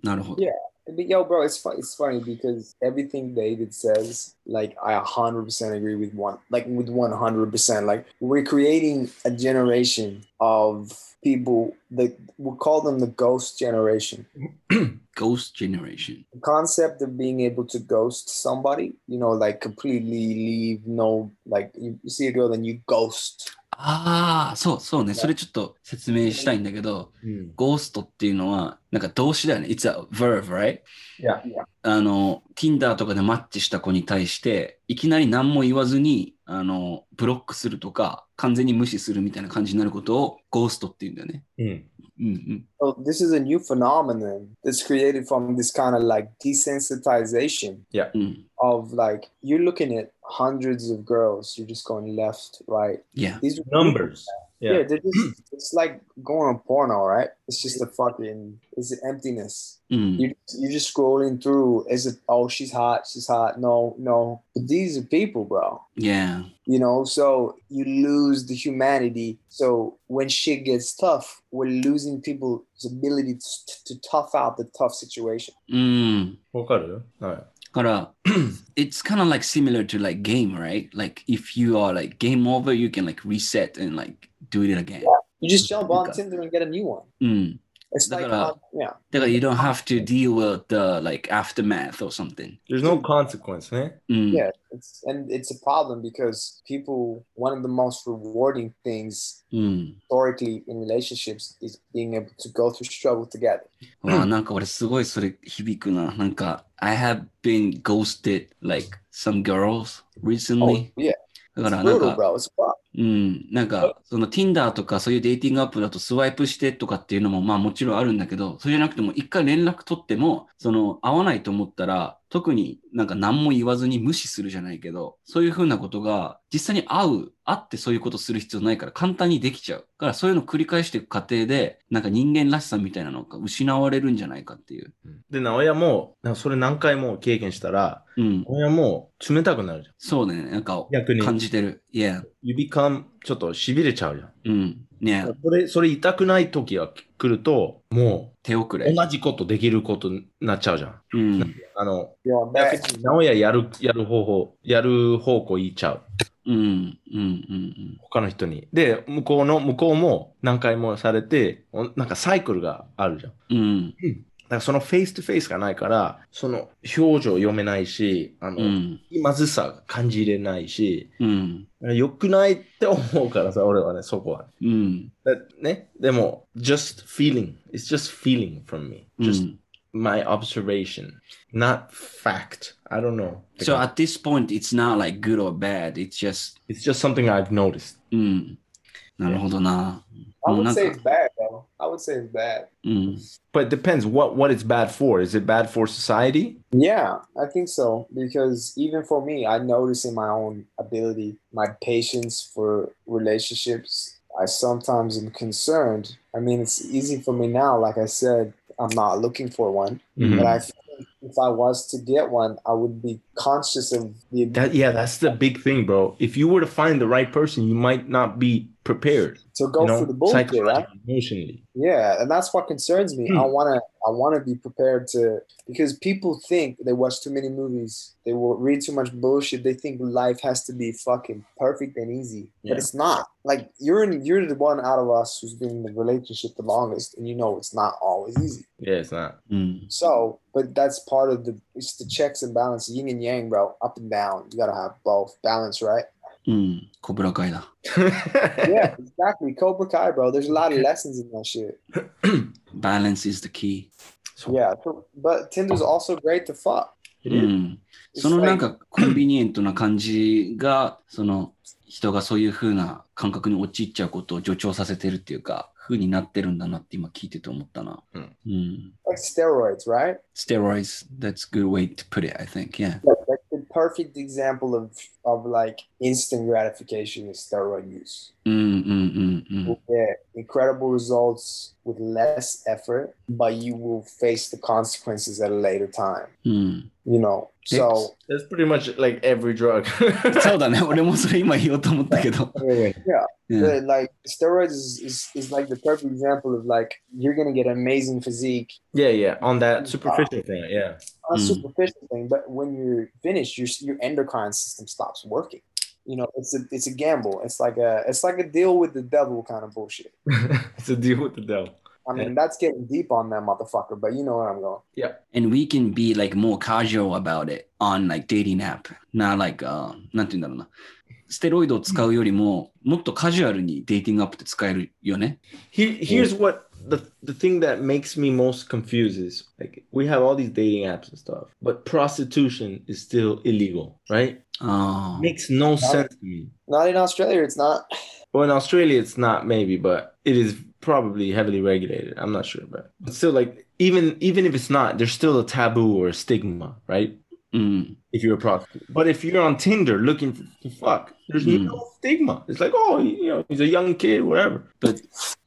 not a whole. Yeah, But yo, bro, it's fun. It's funny because everything David says, like I 100% agree with one, like with 100%. Like we're creating a generation of people that we call them the ghost generation. Ghost Generation. The concept of being able to ghost somebody, you know, like completely leave no, like you, you see a girl and you ghost. ああ、そうそうね。それちょっと説明したいんだけど、うん。ゴーストっていうのは、 なんか動詞だよね。It's a verb, right? Yeah. Yeah. あの、Tinder とかでマッチした子に対して、いきなり何も言わずに、あの、ブロックするとか、完全に無視するみたいな感じになることをゴーストって言うんだよね。うん。うんうん。So this is a new phenomenon that's created from this kind of like desensitization うん。of like you're looking at hundreds of girls, you're just going left, right. Yeah. These are Numbers. Yeah, Yeah. they're just it's like going on porno, right? It's just a fucking it's an emptiness. うん。 You you're just scrolling through. Is it oh she's hot, she's hot. No, no. But these are people, bro. Yeah. You know, so you lose the humanity. So when shit gets tough, we're losing people's ability to, to tough out the tough situation. うん。わかるはい。だから、it's kind of like similar to like game, right? Like if you are like game over, you can like reset and like do it again. You just jump on Okay. Tinder and get a new one. うん。 It's like, Dakara- uh, yeah. だから you don't have to deal with the like aftermath or something. There's no consequence ね。うん。 Yeah, it's and it's a problem because people one of the most rewarding things うん。 historically in relationships is being able to go through struggle together. わあ、なんか俺すごいそれ響くな。なんか、I have been ghosted like some girls Oh recently. yeah, だから it's なん brutal, か、 bro. It's fuck. うん、なんか、その Tinder とかそういうデーティングアップだとスワイプしてとかっていうのもまあもちろんあるんだけど、それじゃなくても一回連絡取っても、その会わないと思ったら、特になんか何も言わずに無視するじゃないけど、そういうふうなことが実際に会う、会ってそういうことする必要ないから簡単にできちゃう。だからそういうのを繰り返していく過程で、なんか人間らしさみたいなのが失われるんじゃないかっていう。で、直哉も、なんかそれ何回も経験したら、うん。直哉も冷たくなるじゃん。そうね、なんか逆に。感じてる。Yeah. You become ちょっと痺れちゃうじゃん。うん。ねそれ、それ痛くない時が来ると、もう手遅れ。同じことできることになっちゃうじゃん。うん。あの.に直哉やる、やる方法、やる方向言っちゃう。うん。うん。うん。他の人に。で、向こうの、向こうも何回もされて、おなんかサイクルがあるじゃん。うん。だからそのフェイスとフェイスがないから、その表情読めないし、あの、うん。まずさが感じれないし、うん。良くないって思うからさ、俺はね、そこは。うん。だね、でも、just feeling. It's just feeling from me. う Just ん。my observation. Not fact. I don't know. So at this point, it's not like good or bad. It's just, It's just something I've noticed. うん。なるほどな。 I もう would なん say か it's、bad, though. I would say it's bad. うん。 But it depends what, what it's bad for. Is it bad for society? Yeah, I think so. Because even for me, I notice in my own ability, my patience for relationships, I sometimes am concerned. I mean, it's easy for me now. Like I said, I'm not looking for one. Mhm. But I think if I was to get one, I would be conscious of the That yeah, that's the big thing, bro. If you were to find the right person, you might not be prepared. to go you know, through the bullshit, right? emotionally. Yeah, and that's what concerns me. Hmm. I wanna I wanna be prepared to because people think they watch too many movies, they will read too much bullshit. They think life has to be fucking perfect and easy, Yeah. but it's not. Like you're in, you're the one out of us who's been in the relationship the longest, and you know it's not always easy. Yeah, it's not. うん。So, but that's part of the it's the checks and balance, yin and yang, bro, up and down. You gotta have both balance, right? うん。コブラ会だ。Yeah, exactly. Cobra Kai, bro. There's a lot of lessons in that shit. Balance is the key. Yeah, so- but Tinder's also great to fuck. う.ん。そのなんかコンビニエントな感じが、その人がそういう風な感覚に陥っちゃうことを助長させてるっていうか、風になってるんだなって今聞いてて思ったな。うんうん。like steroids, right? Steroids, that's a good way to put it, I think. Yeah. Like, perfect example of of like instant gratification is steroid use. Mm, mm, mm, mm. yeah, incredible results with less effort, but you will face the consequences at a later time. Hmm うん。 You know, so That's pretty much like every drug. そうだね。俺もそれ今言おうと思ったけど。 Wait, wait. Yeah. the- like steroids is, is, is like the perfect example of like you're gonna get amazing physique Yeah, yeah. On that superficial thing. Yeah. on a Mm. superficial thing, but when you're finished, your your endocrine system stops working. You know, it's a it's a gamble. It's like a it's like a deal with the devil kind of bullshit. it's a deal with the devil. I mean, that's getting deep on that motherfucker, but you know where I'm going. And we can be like more casual about it on like dating app. Not like, uh, なんて言うんだろうな。ステロイドを使うよりも、もっとカジュアルにデーティングアップって使えるよね。 Here, here's what the the thing that makes me most confused is like we have all these dating apps and stuff, but prostitution is still illegal, right? ああ。 Makes no sense to me. Not in Australia, it's not. Well, in Australia, it's not maybe, but it is probably heavily regulated. I'm not sure, but, but still, like even even if it's not, there's still a taboo or a stigma, right? うん。If you're a prostitute, but if you're on Tinder looking for, to fuck, there's Mm. no stigma. It's like, oh, you know, he's a young kid, whatever. But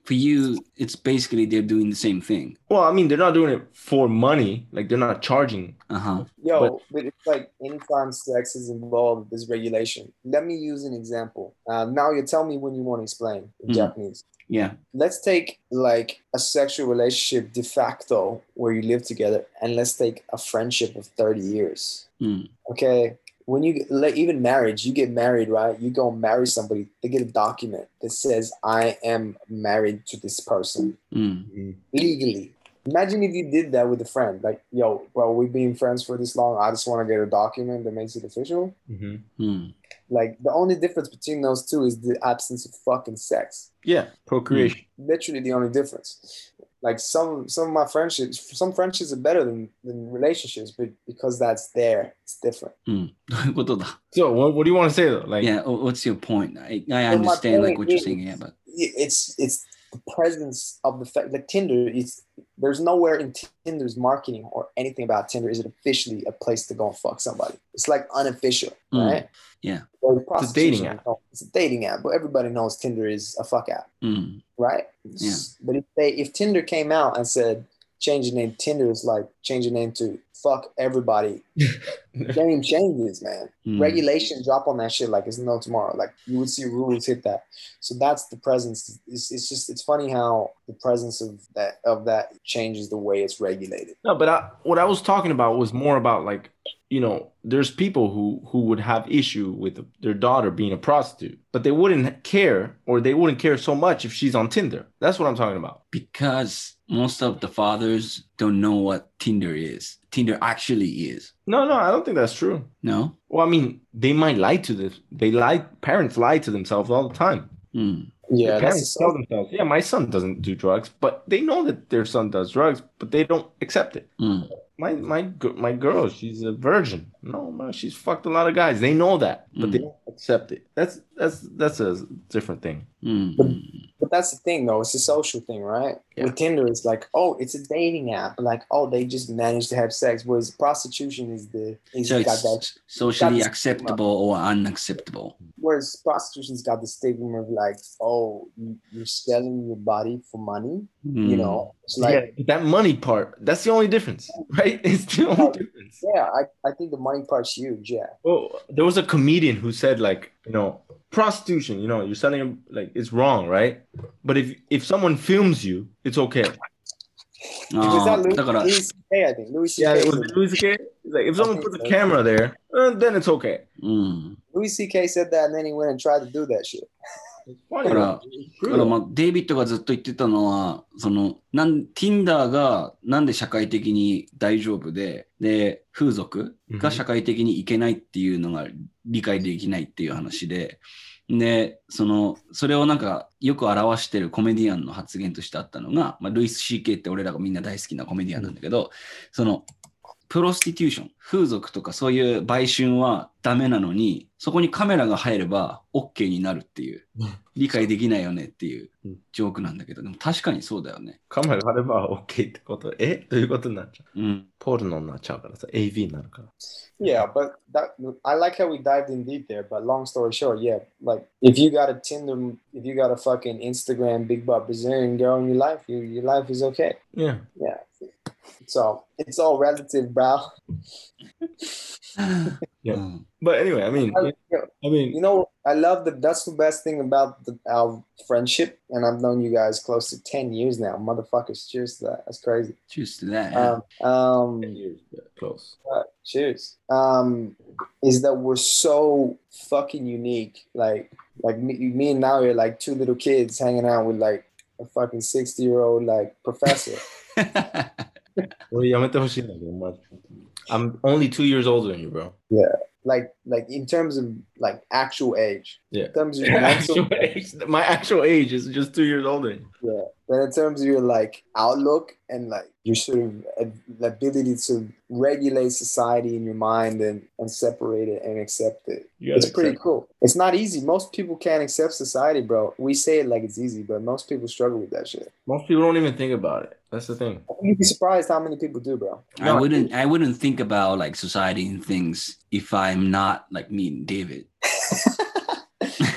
for you, it's basically they're doing the same thing. Well, I mean, they're not doing it for money. Like they're not charging. Uh huh. Yo, but, but, it's like anytime sex is involved, this regulation. Let me use an example. Uh, now you tell me when you want to explain in mm. Japanese. Yeah. Let's take like a sexual relationship de facto where you live together, and let's take a friendship of 30 years. Mm. Okay when you like, even marriage, you get married, right? You go marry somebody, they get a document that says, I am married to this person mm-hmm. legally. Imagine if you did that with a friend, like, yo, bro, we've been friends for this long. I just want to get a document that makes it official. Mm-hmm. Mm. Like, the only difference between those two is the absence of fucking sex. Yeah, procreation. Mm. Literally the only difference like some some of my friendships some friendships are better than, than relationships but because that's there. It's different. Mm. so what, what do you want to say though? Like yeah what's your point? I, I understand like what you're saying yeah but it's it's the presence of the fact that Tinder is there's nowhere in Tinder's marketing or anything about Tinder is it officially a place to go and fuck somebody. It's like unofficial, Mm, right? yeah. Or It's a dating prostitution, app. no, It's a dating app, but everybody knows Tinder is a fuck app, うん。right? Yeah. But if they if Tinder came out and said change the name Tinder is like change the name to fuck everybody, game changes, man. うん regulation drop on that shit like it's no tomorrow. Like you would see rules hit that. So that's the presence. It's, it's just it's funny how the presence of that of that changes the way it's regulated. no, but I, what I was talking about was more about like, you know, there's people who who would have issue with their daughter being a prostitute, but they wouldn't care, or they wouldn't care so much if she's on Tinder. That's what I'm talking about. Because most of the fathers don't know what Tinder is. Tinder actually is. No, no, I don't think that's true. No? Well, I mean, they might lie to this. They lie. Parents lie to themselves all the time. Hmm. うん。Yeah, parents tell themselves, "Yeah, my son doesn't do drugs," but they know that their son does drugs, but they don't accept it. Mm. My my my girl, she's a virgin. No, no, she's fucked a lot of guys. They know that, but mm. they hmm. don't accept it. That's that's that's a different thing. Mm. But, but, that's the thing, though. It's a social thing, right? Yeah. With Tinder, it's like, oh, it's a dating app. Like, oh, they just managed to have sex. Whereas prostitution is the is so it's that, socially acceptable or unacceptable. Whereas prostitution's got the stigma of like, oh, you're selling your body for money. Mm. You hmm. know, it's like yeah, that money part. That's the only difference, right? It's the only difference. Yeah, I, I think the money part's huge. Yeah. Well, there was a comedian who said like, you know, prostitution. You know, you're selling like it's wrong, right? But if if someone films you, it's okay. No, was that Louis, gonna... K, I think. Louis yeah, K. it was Louis C.K. Like, if someone puts a camera there, uh, then it's okay. Mm. Louis C.K. said that, and then he went and tried to do that shit. Uh, だ true. からまあデイビッドがずっと言ってたのは、その、なん、Tinder がなんで社会的に大丈夫で、で、風俗が社会的にいけないっていうのが理解できないっていう話で、で、その、それをなんかよく表してるコメディアンの発言としてあったのが、まあ、ルイス・ CK って俺らがみんな大好きなコメディアンなんだけど、その、プロスティテューション、風俗とかそういう売春はダメなのに、そこにカメラが入れば OK になるっていううん、理解できないよねっていううんジョークなんだけど、でも確かにそうだよね。カメラがあれば OK ってこと。えということになっちゃう。うん。ポルノになっちゃうからさ、AV になるから。Yeah, but that I like how we dived in deep there. But long story short, yeah, like if you got a Tinder, if you got a fucking Instagram big butt Brazilian girl in your life, your, your life is okay. Yeah. Yeah. So it's all relative, bro. Yeah. うん。But anyway, I mean, I- I mean, You know, I love the. That's the best thing about the, our friendship, and I've known you guys close to ten years now, motherfuckers. Cheers to that. That's crazy. Cheers to that. Um, um, years close. uh, cheers. Um, is that we're so fucking unique. Like, like me, me and now you're like two little kids hanging out with like a fucking sixty year old like professor. Well, yeah, I'm only two years older than you, bro. Yeah, like, like in terms of like actual age. Yeah. In terms of your Actual age, my actual age is just two years older. yeah. But in terms of your like outlook and like your sort of ability to regulate society in your mind and, and separate it and accept it. You It's pretty accept- cool. It's not easy. Most people can't accept society, bro. We say it like it's easy, but most people struggle with that shit. Most people don't even think about it. That's the thing. You'd be surprised how many people do, bro. I wouldn't I wouldn't think about like society and things if I'm not like me and David.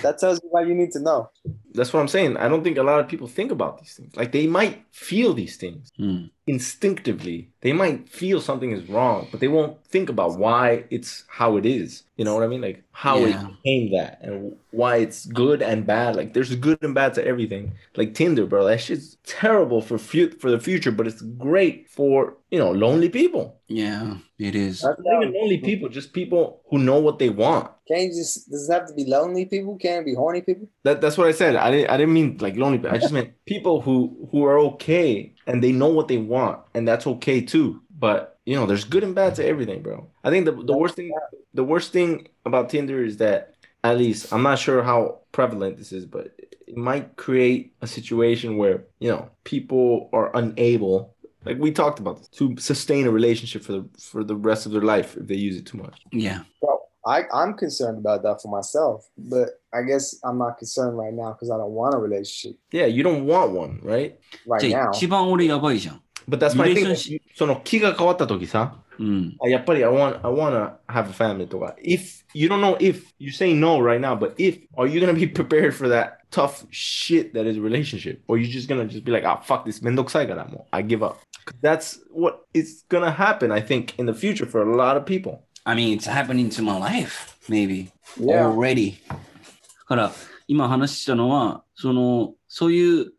that tells you what you need to know. That's what I'm saying. I don't think a lot of people think about these things. Like they might feel these things Mm. Instinctively. They might feel something is wrong, but they won't think about why it's how it is. You know what I mean? Like how Yeah. it became that and why it's good and bad. Like there's good and bad to everything. Like Tinder, bro. That shit's terrible for fu- for the future, but it's great for you know lonely people. Yeah, it is. Not even lonely people, just people who know what they want. Can't you just does it have to be lonely people? Can it be horny people? That, that's what I said. I didn't I didn't mean like lonely, but I just meant people who who are okay and they know what they want, and that's okay too. But you know, there's good and bad to everything, bro. I think the the worst thing the worst thing about Tinder is that at least I'm not sure how prevalent this is, but it might create a situation where you know people are unable. Like we talked about this, to sustain a relationship for the for the rest of their life if they use it too much. Yeah. Bro, I, I'm concerned about that for myself, but I guess I'm not concerned right now because I don't want a relationship Yeah, you don't want one, right? right じゃあ now. 一番俺やばいじゃん。 But that's my thing. Relationship- その気が変わった時さ、うん。あやっぱり I want I wanna have a family とか if you don't know if you say no right now but if are you gonna be prepared for that tough shit that is a relationship or you just gonna just be like ah fuck this めんどくさいからもう I give up that's what is gonna happen I think in the future for a lot of people I mean, it's happening to my life, maybe. Yeah. already. だから、今話したのは、その、そういう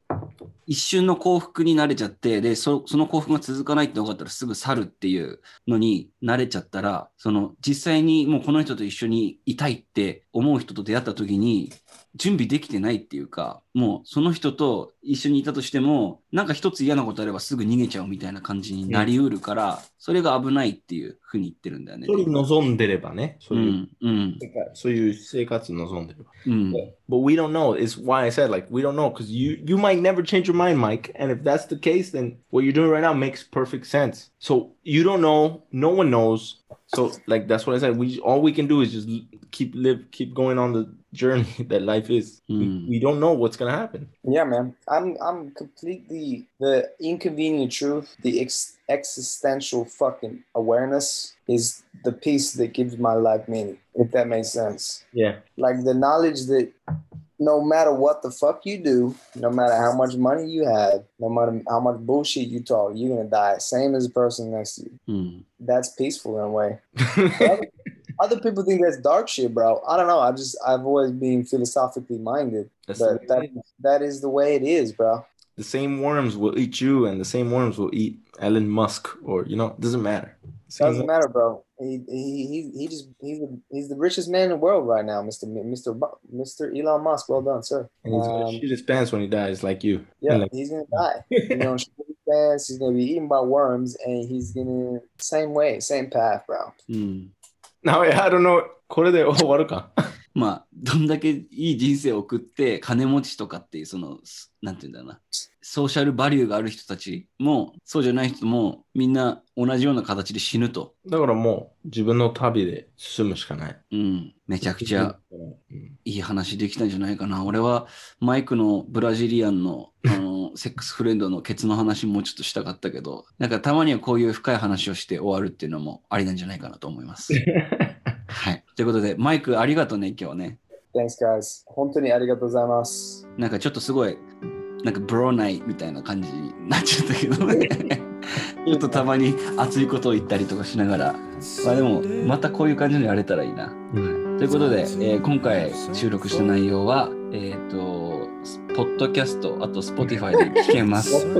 一瞬の幸福に慣れちゃって、で、そその幸福が続かないって分かったらすぐ去るっていうのに慣れちゃったら、その、実際にもうこの人と一緒にいたいって思う人と出会った時に、準備できてないっていうか、もうその人と一緒にいたとしても、なんか一つ嫌なことあればすぐ逃げちゃうみたいな感じになりうるから、それが危ないっていうふうに言ってるんだよね。それ望んでればねそうういう、ん、うん、そういう生活望んでればうん。But we don't know. Is why I said like we don't know because you you might never change your mind, Mike. And if that's the case, then what you're doing right now makes perfect sense. So you don't know. No one knows. So like that's what I said. We all we can do is just keep live, keep going on the journey that life is. Mm. We, we don't know what's gonna happen. Yeah, man. I'm I'm completely the inconvenient truth, the ex- existential fucking awareness is the piece that gives my life meaning. If that makes sense. Yeah. Like the knowledge that no matter what the fuck you do, no matter how much money you have, no matter how much bullshit you talk, you're gonna die same as the person next to you. Hmm. うん。That's peaceful in a way. Other people think that's dark shit, bro. I don't know. I just I've always been philosophically minded. That's But that, that is the way it is, bro. the same worms will eat you, and the same worms will eat Elon Musk, or you know, it doesn't matter. Same Doesn't matter, bro. He he he, he just he's the, he's the richest man in the world right now, Mr. Mi- Mr. Bu- Mr. Elon Musk. Well done, sir. And he's gonna Um, shit his pants when he dies, like you. yeah, And like- he's gonna die. You know, fast. He's gonna be eaten by worms, and he's gonna same way, same path, bro. うん。 Now I don't know. これで終わるか まあ、どんだけいい人生を送って、金持ちとかっていう、その、すなんていうんだろうな、ソーシャルバリューがある人たちも、そうじゃない人も、みんな同じような形で死ぬと。だからもう自分の旅で進むしかない。うん、めちゃくちゃうんいい話できたんじゃないかな。俺はマイクのブラジリアンのあの セックスフレンドのケツの話もうちょっとしたかったけど、なんかたまにはこういう深い話をして終わるっていうのもありなんじゃないかなと思います。はい。ということで、マイクありがとうね、今日ね。Thanks, guys. 本当にありがとうございます。なんかちょっとすごい、なんかブローナイみたいな感じになっちゃったけどね。ちょっとたまに熱いことを言ったりとかしながら、まあでも、またこういう感じにやれたらいいな。うんということで、えー今回収録した内容は、えっ、と、ポッドキャスト、あと Spotify で聞けます。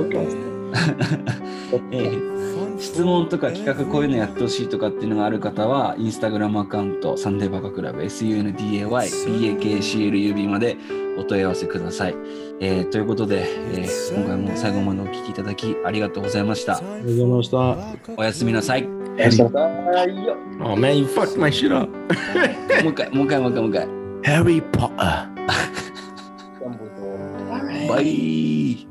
えー質問とか企画こういうのやってほしいとかっていうのがある方は、インスタグラムアカウント、サンデーバカクラブ、SUNDAY、BAKCLUB までお問い合わせください。えーということで、えー今回も最後までお聞きいただきありがとうございました。ありがとうございました。おやすみなさい。もおやすみなさいよ Oh man, you fucked my shit up. う一回、もう一回、もう一回、もう一回。Harry Potter. ダンブルドアバイ